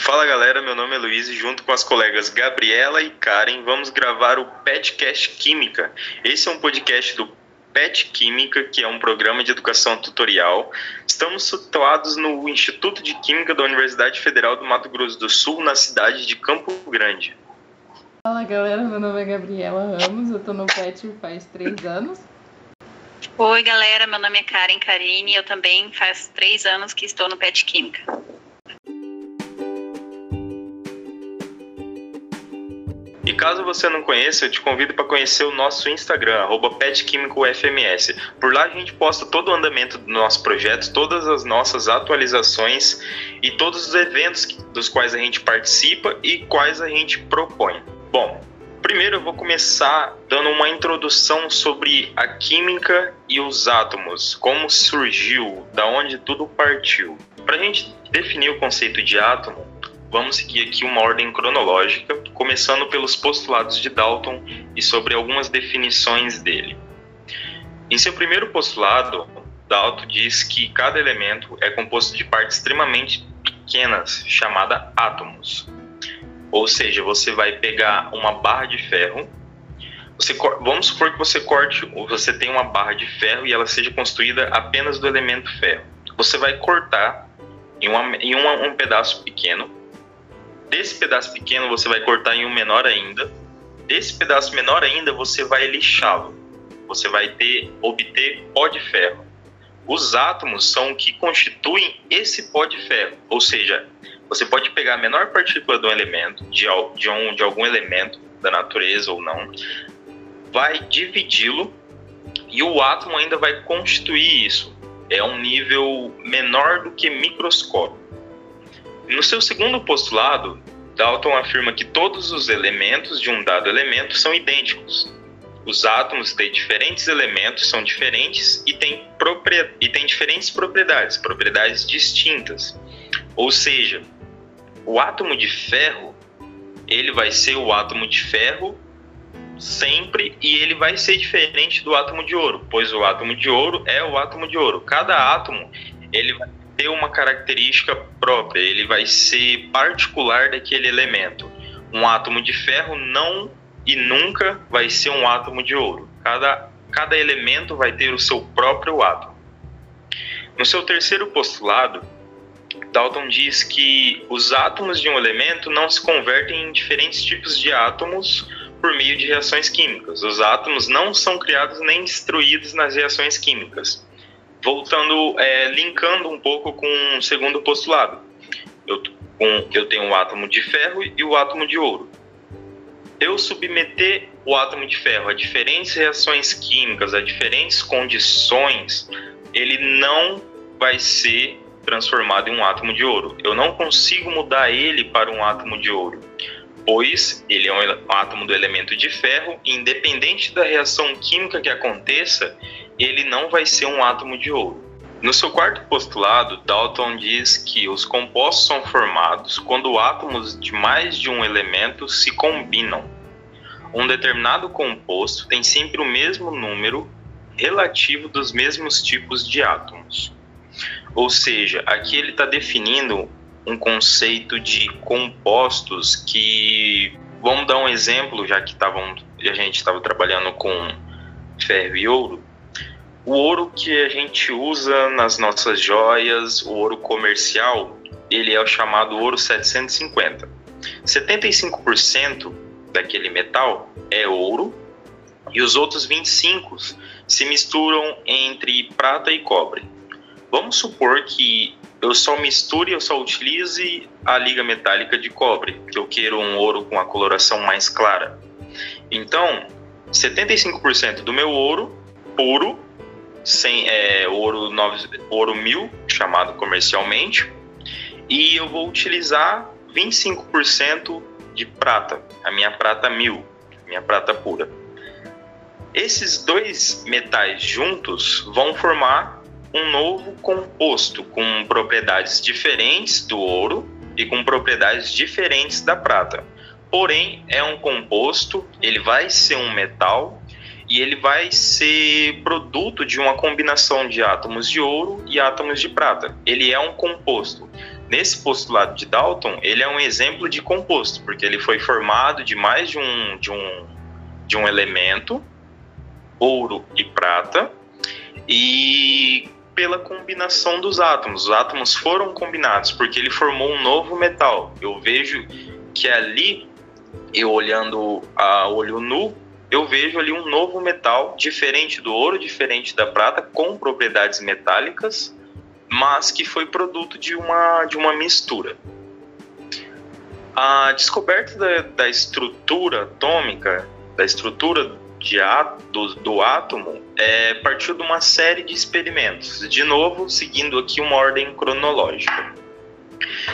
Fala galera, meu nome é Luiz e junto com as colegas Gabriela e Karen vamos gravar o Petcast Química. Esse é um podcast do PET Química, que é um programa de educação tutorial. Estamos situados no Instituto de Química da Universidade Federal do Mato Grosso do Sul, na cidade de Campo Grande. Fala galera, meu nome é Gabriela Ramos, eu tô no PET faz três anos. Oi galera, meu nome é Karen Karine, eu também faz três anos que estou no PET Química. Caso você não conheça, eu te convido para conhecer o nosso Instagram, petquímicofms. Por lá a gente posta todo o andamento do nosso projeto, todas as nossas atualizações e todos os eventos dos quais a gente participa e quais a gente propõe. Bom, primeiro eu vou começar dando uma introdução sobre a química e os átomos, como surgiu, da onde tudo partiu. Para a gente definir o conceito de átomo, vamos seguir aqui uma ordem cronológica, começando pelos postulados de Dalton e sobre algumas definições dele. Em seu primeiro postulado, Dalton diz que cada elemento é composto de partes extremamente pequenas, chamada átomos. Ou seja, você vai pegar uma barra de ferro, você, vamos supor que você corte, você tem uma barra de ferro e ela seja construída apenas do elemento ferro. Você vai cortar em, uma, em uma, um pedaço pequeno Desse pedaço pequeno você vai cortar em um menor ainda. Desse pedaço menor ainda você vai lixá-lo. Você vai ter obter pó de ferro. Os átomos são o que constituem esse pó de ferro, ou seja, você pode pegar a menor partícula do elemento, de, de, um, de algum elemento da natureza ou não, vai dividi-lo e o átomo ainda vai constituir isso. É um nível menor do que microscópio. No seu segundo postulado, Dalton afirma que todos os elementos de um dado elemento são idênticos. Os átomos de diferentes elementos são diferentes e têm, e têm diferentes propriedades, propriedades distintas. Ou seja, o átomo de ferro, ele vai ser o átomo de ferro sempre e ele vai ser diferente do átomo de ouro, pois o átomo de ouro é o átomo de ouro. Cada átomo ele vai ter uma característica própria, ele vai ser particular daquele elemento. Um átomo de ferro não e nunca vai ser um átomo de ouro. Cada, cada elemento vai ter o seu próprio átomo. No seu terceiro postulado, Dalton diz que os átomos de um elemento não se convertem em diferentes tipos de átomos por meio de reações químicas. Os átomos não são criados nem destruídos nas reações químicas voltando, é, linkando um pouco com o segundo postulado. Eu, eu tenho o átomo de ferro e o átomo de ouro. Eu submeter o átomo de ferro a diferentes reações químicas, a diferentes condições, ele não vai ser transformado em um átomo de ouro. Eu não consigo mudar ele para um átomo de ouro, pois ele é um átomo do elemento de ferro, e independente da reação química que aconteça, ele não vai ser um átomo de ouro. No seu quarto postulado, Dalton diz que os compostos são formados quando átomos de mais de um elemento se combinam. Um determinado composto tem sempre o mesmo número relativo dos mesmos tipos de átomos. Ou seja, aqui ele está definindo um conceito de compostos que, vamos dar um exemplo, já que tavam, a gente estava trabalhando com ferro e ouro, o ouro que a gente usa nas nossas joias, o ouro comercial, ele é o chamado ouro 750. 75% daquele metal é ouro e os outros 25 se misturam entre prata e cobre. Vamos supor que eu só misture, eu só utilize a liga metálica de cobre, que eu quero um ouro com a coloração mais clara. Então, 75% do meu ouro puro sem é, ouro, 9, ouro 1000, chamado comercialmente, e eu vou utilizar 25% de prata, a minha prata 1000, minha prata pura. Esses dois metais juntos vão formar um novo composto com propriedades diferentes do ouro e com propriedades diferentes da prata. Porém, é um composto, ele vai ser um metal e ele vai ser produto de uma combinação de átomos de ouro e átomos de prata. Ele é um composto. nesse postulado de Dalton, ele é um exemplo de composto, porque ele foi formado de mais de um, de um, de um elemento, ouro e prata, e pela combinação dos átomos. Os átomos foram combinados, porque ele formou um novo metal. Eu vejo que ali, eu olhando a olho nu, eu vejo ali um novo metal, diferente do ouro, diferente da prata, com propriedades metálicas, mas que foi produto de uma, de uma mistura. A descoberta da, da estrutura atômica, da estrutura de, do, do átomo, é, partiu de uma série de experimentos, de novo, seguindo aqui uma ordem cronológica.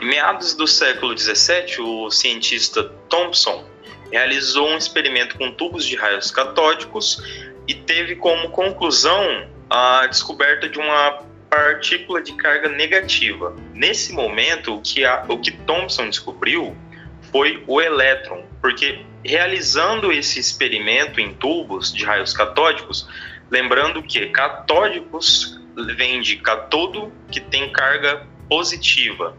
Em meados do século 17, o cientista Thomson realizou um experimento com tubos de raios catódicos e teve como conclusão a descoberta de uma partícula de carga negativa. Nesse momento, o que, a, o que Thomson descobriu foi o elétron, porque realizando esse experimento em tubos de raios catódicos, lembrando que catódicos vem de catodo, que tem carga positiva.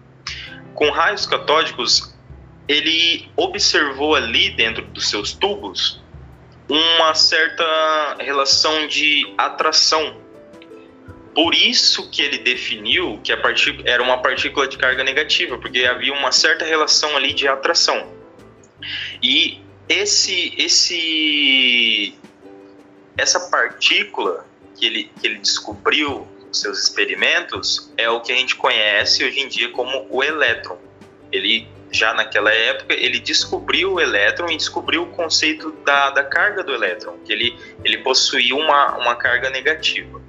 Com raios catódicos, ele observou ali dentro dos seus tubos uma certa relação de atração. Por isso que ele definiu que a partícula era uma partícula de carga negativa, porque havia uma certa relação ali de atração. E esse esse essa partícula que ele, que ele descobriu nos seus experimentos é o que a gente conhece hoje em dia como o elétron. Ele já naquela época, ele descobriu o elétron e descobriu o conceito da, da carga do elétron, que ele, ele possuía uma, uma carga negativa.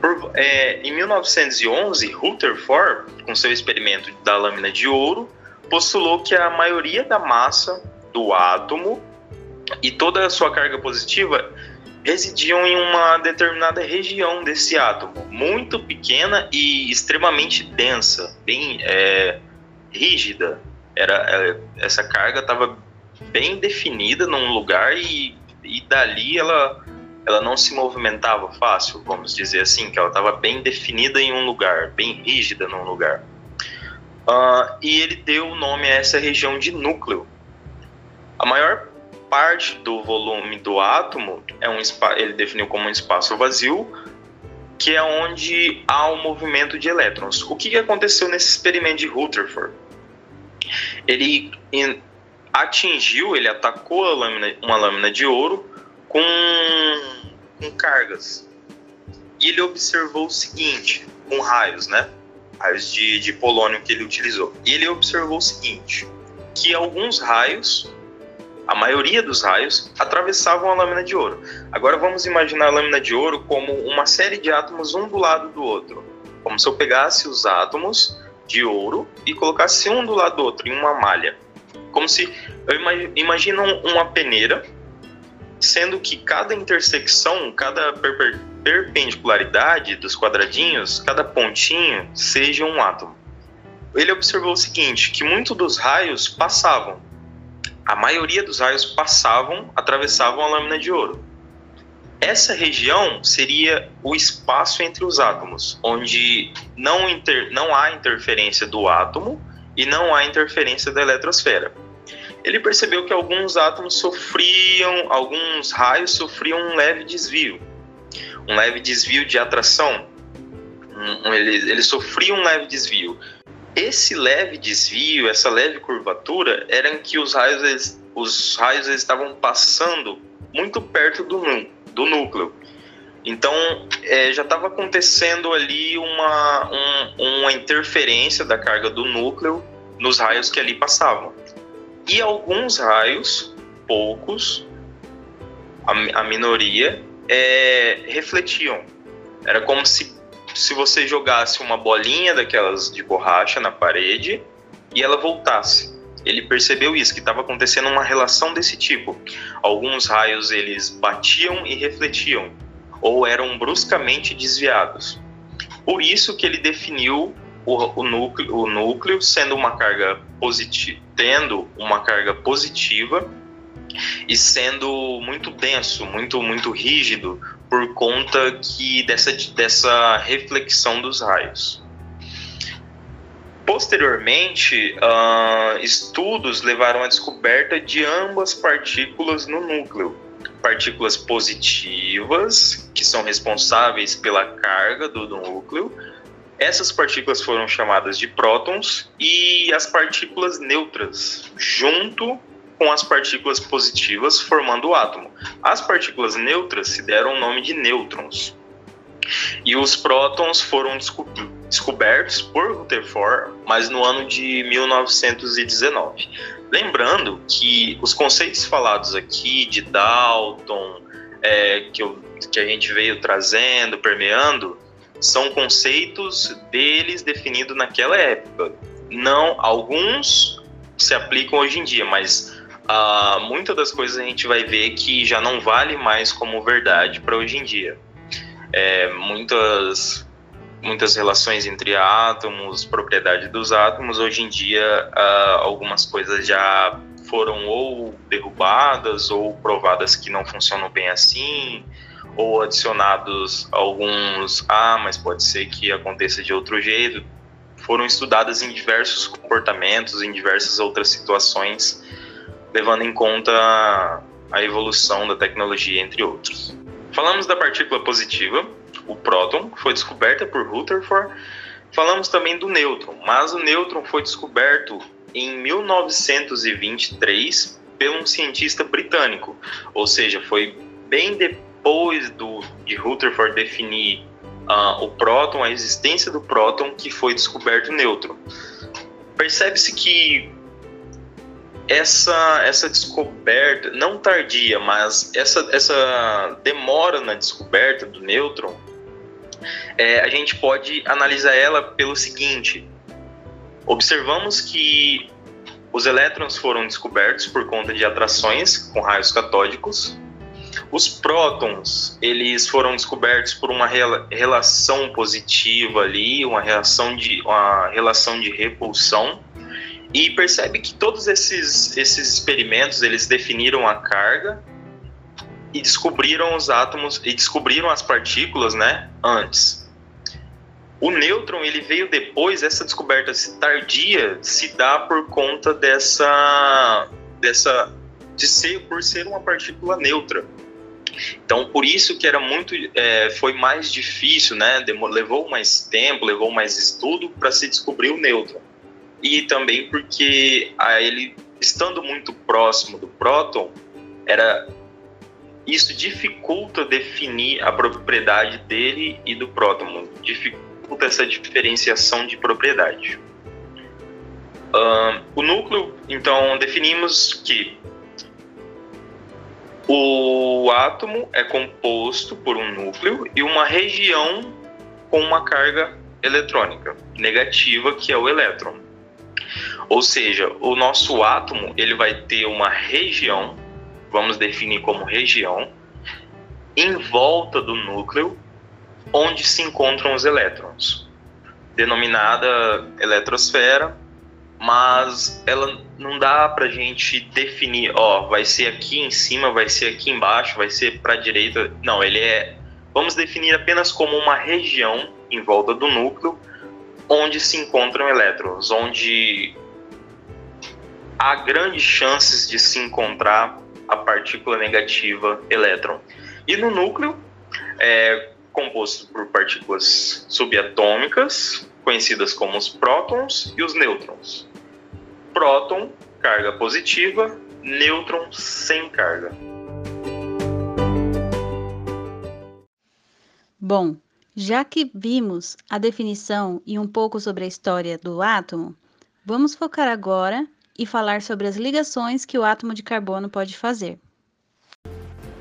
Por, é, em 1911, Rutherford, com seu experimento da lâmina de ouro, postulou que a maioria da massa do átomo e toda a sua carga positiva residiam em uma determinada região desse átomo, muito pequena e extremamente densa, bem é, rígida. Era, é, essa carga estava bem definida num lugar e, e dali ela, ela não se movimentava fácil, vamos dizer assim, que ela estava bem definida em um lugar, bem rígida num lugar. Uh, e ele deu o nome a essa região de núcleo. A maior parte do volume do átomo é um ele definiu como um espaço vazio, que é onde há um movimento de elétrons. O que aconteceu nesse experimento de Rutherford? Ele atingiu, ele atacou lâmina, uma lâmina de ouro com, com cargas. E ele observou o seguinte, com raios, né? Raios de, de polônio que ele utilizou. E ele observou o seguinte, que alguns raios, a maioria dos raios, atravessavam a lâmina de ouro. Agora vamos imaginar a lâmina de ouro como uma série de átomos um do lado do outro. Como se eu pegasse os átomos de ouro e colocasse um do lado do outro em uma malha. Como se eu imagino uma peneira, sendo que cada intersecção, cada per perpendicularidade dos quadradinhos, cada pontinho seja um átomo. Ele observou o seguinte, que muitos dos raios passavam. A maioria dos raios passavam, atravessavam a lâmina de ouro. Essa região seria o espaço entre os átomos, onde não, inter, não há interferência do átomo e não há interferência da eletrosfera. Ele percebeu que alguns átomos sofriam, alguns raios sofriam um leve desvio, um leve desvio de atração. Um, ele, ele sofria um leve desvio. Esse leve desvio, essa leve curvatura, era em que os raios, eles, os raios estavam passando muito perto do, do núcleo. Então, é, já estava acontecendo ali uma, um, uma interferência da carga do núcleo nos raios que ali passavam. E alguns raios, poucos, a, a minoria, é, refletiam. Era como se, se você jogasse uma bolinha daquelas de borracha na parede e ela voltasse ele percebeu isso, que estava acontecendo uma relação desse tipo. Alguns raios eles batiam e refletiam, ou eram bruscamente desviados. Por isso que ele definiu o, o, núcleo, o núcleo sendo uma carga positiva, tendo uma carga positiva e sendo muito denso, muito muito rígido por conta que dessa, dessa reflexão dos raios. Posteriormente, uh, estudos levaram à descoberta de ambas partículas no núcleo. Partículas positivas, que são responsáveis pela carga do núcleo, essas partículas foram chamadas de prótons, e as partículas neutras, junto com as partículas positivas, formando o átomo. As partículas neutras se deram o nome de nêutrons. E os prótons foram descobertos por Rutherford, mas no ano de 1919. Lembrando que os conceitos falados aqui de Dalton, é, que, eu, que a gente veio trazendo, permeando, são conceitos deles definidos naquela época. Não, alguns se aplicam hoje em dia, mas uh, muitas das coisas a gente vai ver que já não vale mais como verdade para hoje em dia é, muitas muitas relações entre átomos, propriedade dos átomos. Hoje em dia, uh, algumas coisas já foram ou derrubadas ou provadas que não funcionam bem assim, ou adicionados alguns, ah, mas pode ser que aconteça de outro jeito. Foram estudadas em diversos comportamentos, em diversas outras situações, levando em conta a evolução da tecnologia, entre outros. Falamos da partícula positiva, o próton, foi descoberta por Rutherford. Falamos também do nêutron, mas o nêutron foi descoberto em 1923 por um cientista britânico, ou seja, foi bem depois do, de Rutherford definir uh, o próton, a existência do próton, que foi descoberto o nêutron. Percebe-se que essa, essa descoberta, não tardia, mas essa, essa demora na descoberta do nêutron, é, a gente pode analisar ela pelo seguinte: observamos que os elétrons foram descobertos por conta de atrações com raios catódicos. Os prótons, eles foram descobertos por uma relação positiva ali, uma reação de uma relação de repulsão. E percebe que todos esses, esses experimentos eles definiram a carga e descobriram os átomos e descobriram as partículas, né, antes. O nêutron ele veio depois, essa descoberta tardia se dá por conta dessa dessa de ser por ser uma partícula neutra. Então, por isso que era muito, é, foi mais difícil, né? levou mais tempo, levou mais estudo para se descobrir o nêutron e também porque a ele estando muito próximo do próton, era isso dificulta definir a propriedade dele e do próton, dificulta essa diferenciação de propriedade. Uh, o núcleo, então, definimos que o átomo é composto por um núcleo e uma região com uma carga eletrônica negativa, que é o elétron. Ou seja, o nosso átomo ele vai ter uma região, vamos definir como região, em volta do núcleo, onde se encontram os elétrons, denominada eletrosfera, mas ela não dá para a gente definir, ó, vai ser aqui em cima, vai ser aqui embaixo, vai ser para a direita. Não, ele é, vamos definir apenas como uma região em volta do núcleo, onde se encontram elétrons, onde há grandes chances de se encontrar a partícula negativa elétron. E no núcleo, é composto por partículas subatômicas, conhecidas como os prótons e os nêutrons. Próton, carga positiva, nêutron sem carga. Bom, já que vimos a definição e um pouco sobre a história do átomo, vamos focar agora e falar sobre as ligações que o átomo de carbono pode fazer.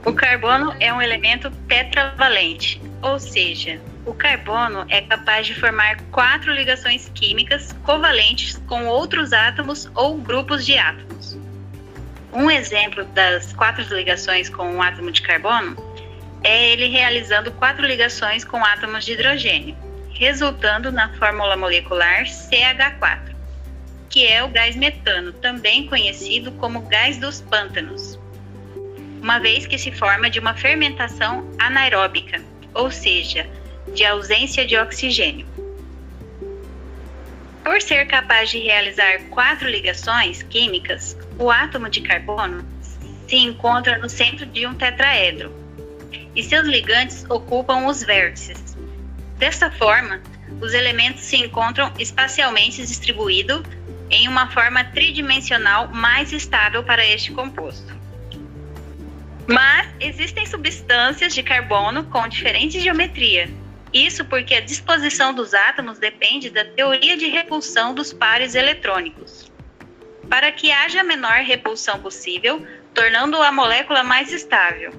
O carbono é um elemento tetravalente, ou seja, o carbono é capaz de formar quatro ligações químicas covalentes com outros átomos ou grupos de átomos. Um exemplo das quatro ligações com um átomo de carbono é ele realizando quatro ligações com átomos de hidrogênio, resultando na fórmula molecular CH4, que é o gás metano, também conhecido como gás dos pântanos, uma vez que se forma de uma fermentação anaeróbica, ou seja, de ausência de oxigênio. Por ser capaz de realizar quatro ligações químicas, o átomo de carbono se encontra no centro de um tetraedro e seus ligantes ocupam os vértices. Desta forma, os elementos se encontram espacialmente distribuídos em uma forma tridimensional mais estável para este composto. Mas existem substâncias de carbono com diferente geometria, isso porque a disposição dos átomos depende da teoria de repulsão dos pares eletrônicos. Para que haja a menor repulsão possível, tornando a molécula mais estável.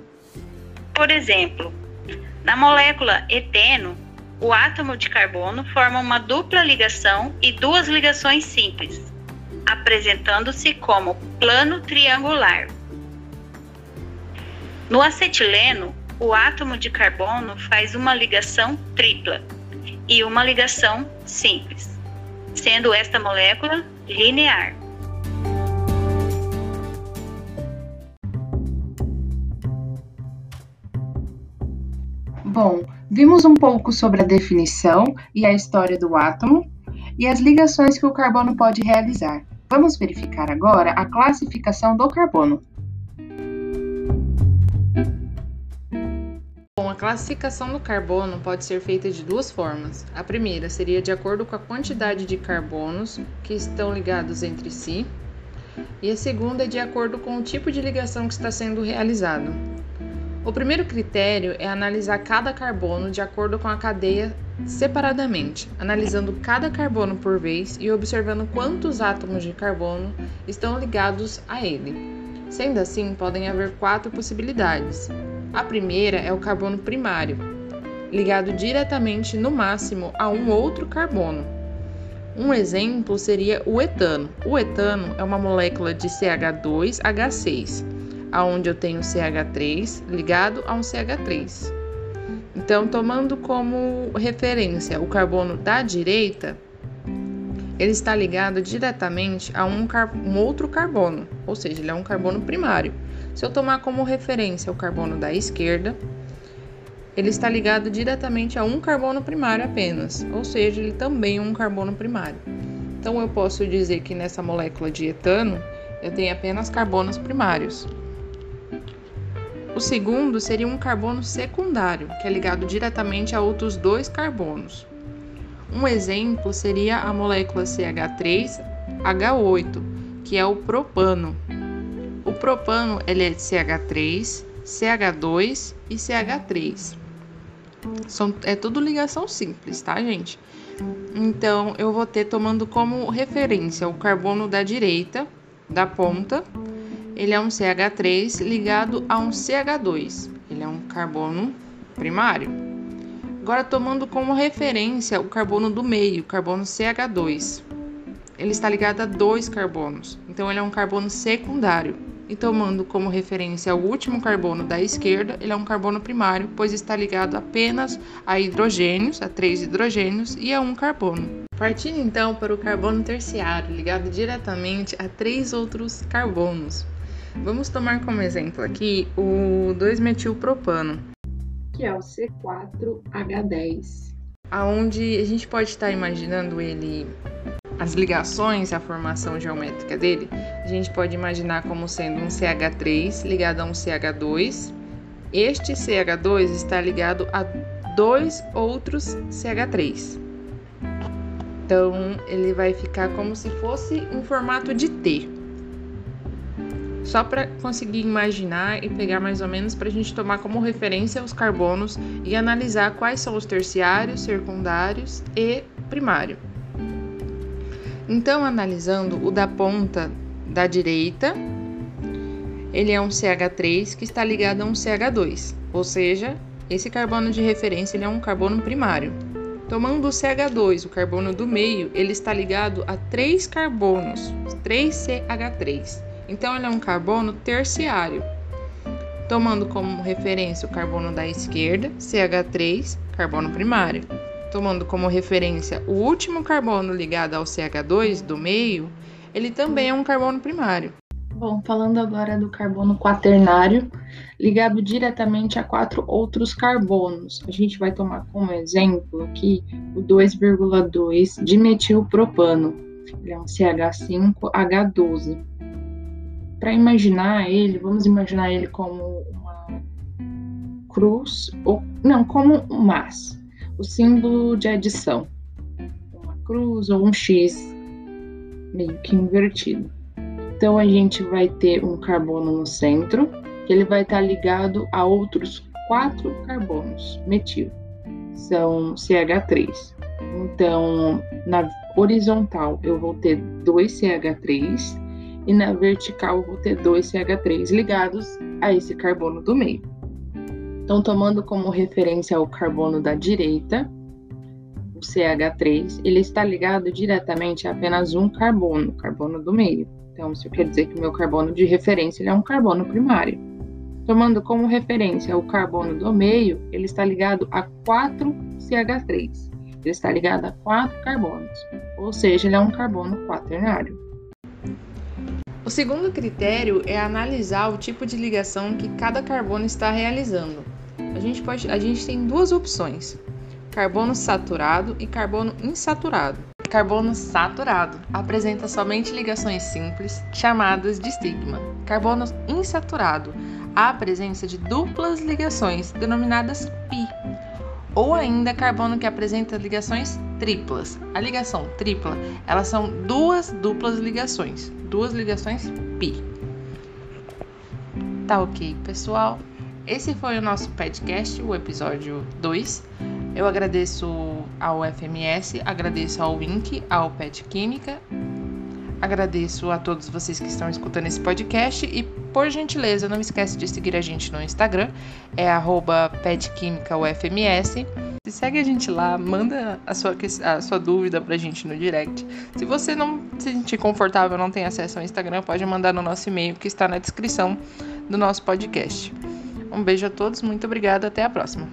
Por exemplo, na molécula eteno, o átomo de carbono forma uma dupla ligação e duas ligações simples, apresentando-se como plano triangular. No acetileno, o átomo de carbono faz uma ligação tripla e uma ligação simples, sendo esta molécula linear. Bom, vimos um pouco sobre a definição e a história do átomo e as ligações que o carbono pode realizar. Vamos verificar agora a classificação do carbono. A classificação do carbono pode ser feita de duas formas. A primeira seria de acordo com a quantidade de carbonos que estão ligados entre si, e a segunda é de acordo com o tipo de ligação que está sendo realizado. O primeiro critério é analisar cada carbono de acordo com a cadeia separadamente, analisando cada carbono por vez e observando quantos átomos de carbono estão ligados a ele. Sendo assim, podem haver quatro possibilidades. A primeira é o carbono primário, ligado diretamente no máximo a um outro carbono. Um exemplo seria o etano. O etano é uma molécula de CH2H6, aonde eu tenho CH3 ligado a um CH3. Então, tomando como referência o carbono da direita, ele está ligado diretamente a um, um, outro carbono, ou seja, ele é um carbono primário. Se eu tomar como referência o carbono da esquerda, ele está ligado diretamente a um carbono primário apenas, ou seja, ele também é um carbono primário. Então eu posso dizer que nessa molécula de etano eu tenho apenas carbonos primários. O segundo seria um carbono secundário, que é ligado diretamente a outros dois carbonos. Um exemplo seria a molécula CH3H8, que é o propano. O propano ele é de CH3, CH2 e CH3. São, é tudo ligação simples, tá, gente? Então, eu vou ter tomando como referência o carbono da direita, da ponta. Ele é um CH3 ligado a um CH2. Ele é um carbono primário. Agora, tomando como referência o carbono do meio, o carbono CH2. Ele está ligado a dois carbonos, então ele é um carbono secundário. E tomando como referência o último carbono da esquerda, ele é um carbono primário, pois está ligado apenas a hidrogênios, a três hidrogênios e a um carbono. Partindo então para o carbono terciário, ligado diretamente a três outros carbonos. Vamos tomar como exemplo aqui o 2-metilpropano que é o C4H10. Aonde a gente pode estar imaginando ele as ligações, a formação geométrica dele, a gente pode imaginar como sendo um CH3 ligado a um CH2. Este CH2 está ligado a dois outros CH3. Então, ele vai ficar como se fosse um formato de T só para conseguir imaginar e pegar mais ou menos para a gente tomar como referência os carbonos e analisar quais são os terciários, secundários e primário. Então, analisando o da ponta da direita, ele é um CH3 que está ligado a um CH2, ou seja, esse carbono de referência ele é um carbono primário. Tomando o CH2, o carbono do meio, ele está ligado a três carbonos, 3CH3. Então, ele é um carbono terciário, tomando como referência o carbono da esquerda, CH3, carbono primário. Tomando como referência o último carbono ligado ao CH2 do meio, ele também é um carbono primário. Bom, falando agora do carbono quaternário, ligado diretamente a quatro outros carbonos. A gente vai tomar como exemplo aqui o 2,2 dimetilpropano. Ele é um CH5H12. Para imaginar ele, vamos imaginar ele como uma cruz, ou não, como um mas, o símbolo de adição. Uma cruz ou um X meio que invertido. Então a gente vai ter um carbono no centro, que ele vai estar ligado a outros quatro carbonos metil, são CH3. Então, na horizontal eu vou ter dois CH3 e na vertical vou ter dois CH3 ligados a esse carbono do meio. Então, tomando como referência o carbono da direita, o CH3, ele está ligado diretamente a apenas um carbono, o carbono do meio. Então, isso quer dizer que o meu carbono de referência é um carbono primário. Tomando como referência o carbono do meio, ele está ligado a 4 CH3. Ele está ligado a 4 carbonos, ou seja, ele é um carbono quaternário. O segundo critério é analisar o tipo de ligação que cada carbono está realizando. A gente, pode, a gente tem duas opções: carbono saturado e carbono insaturado. Carbono saturado apresenta somente ligações simples, chamadas de estigma. Carbono insaturado há a presença de duplas ligações, denominadas pi. Ou ainda carbono que apresenta ligações triplas. A ligação tripla, elas são duas duplas ligações, duas ligações pi. Tá ok, pessoal? Esse foi o nosso podcast, o episódio 2. Eu agradeço ao FMS, agradeço ao Wink, ao Pet Química, agradeço a todos vocês que estão escutando esse podcast e, por gentileza, não esquece de seguir a gente no Instagram, é petquímicaufms. Se segue a gente lá, manda a sua, a sua dúvida pra gente no direct. Se você não se sentir confortável, não tem acesso ao Instagram, pode mandar no nosso e-mail que está na descrição do nosso podcast. Um beijo a todos, muito obrigada, até a próxima.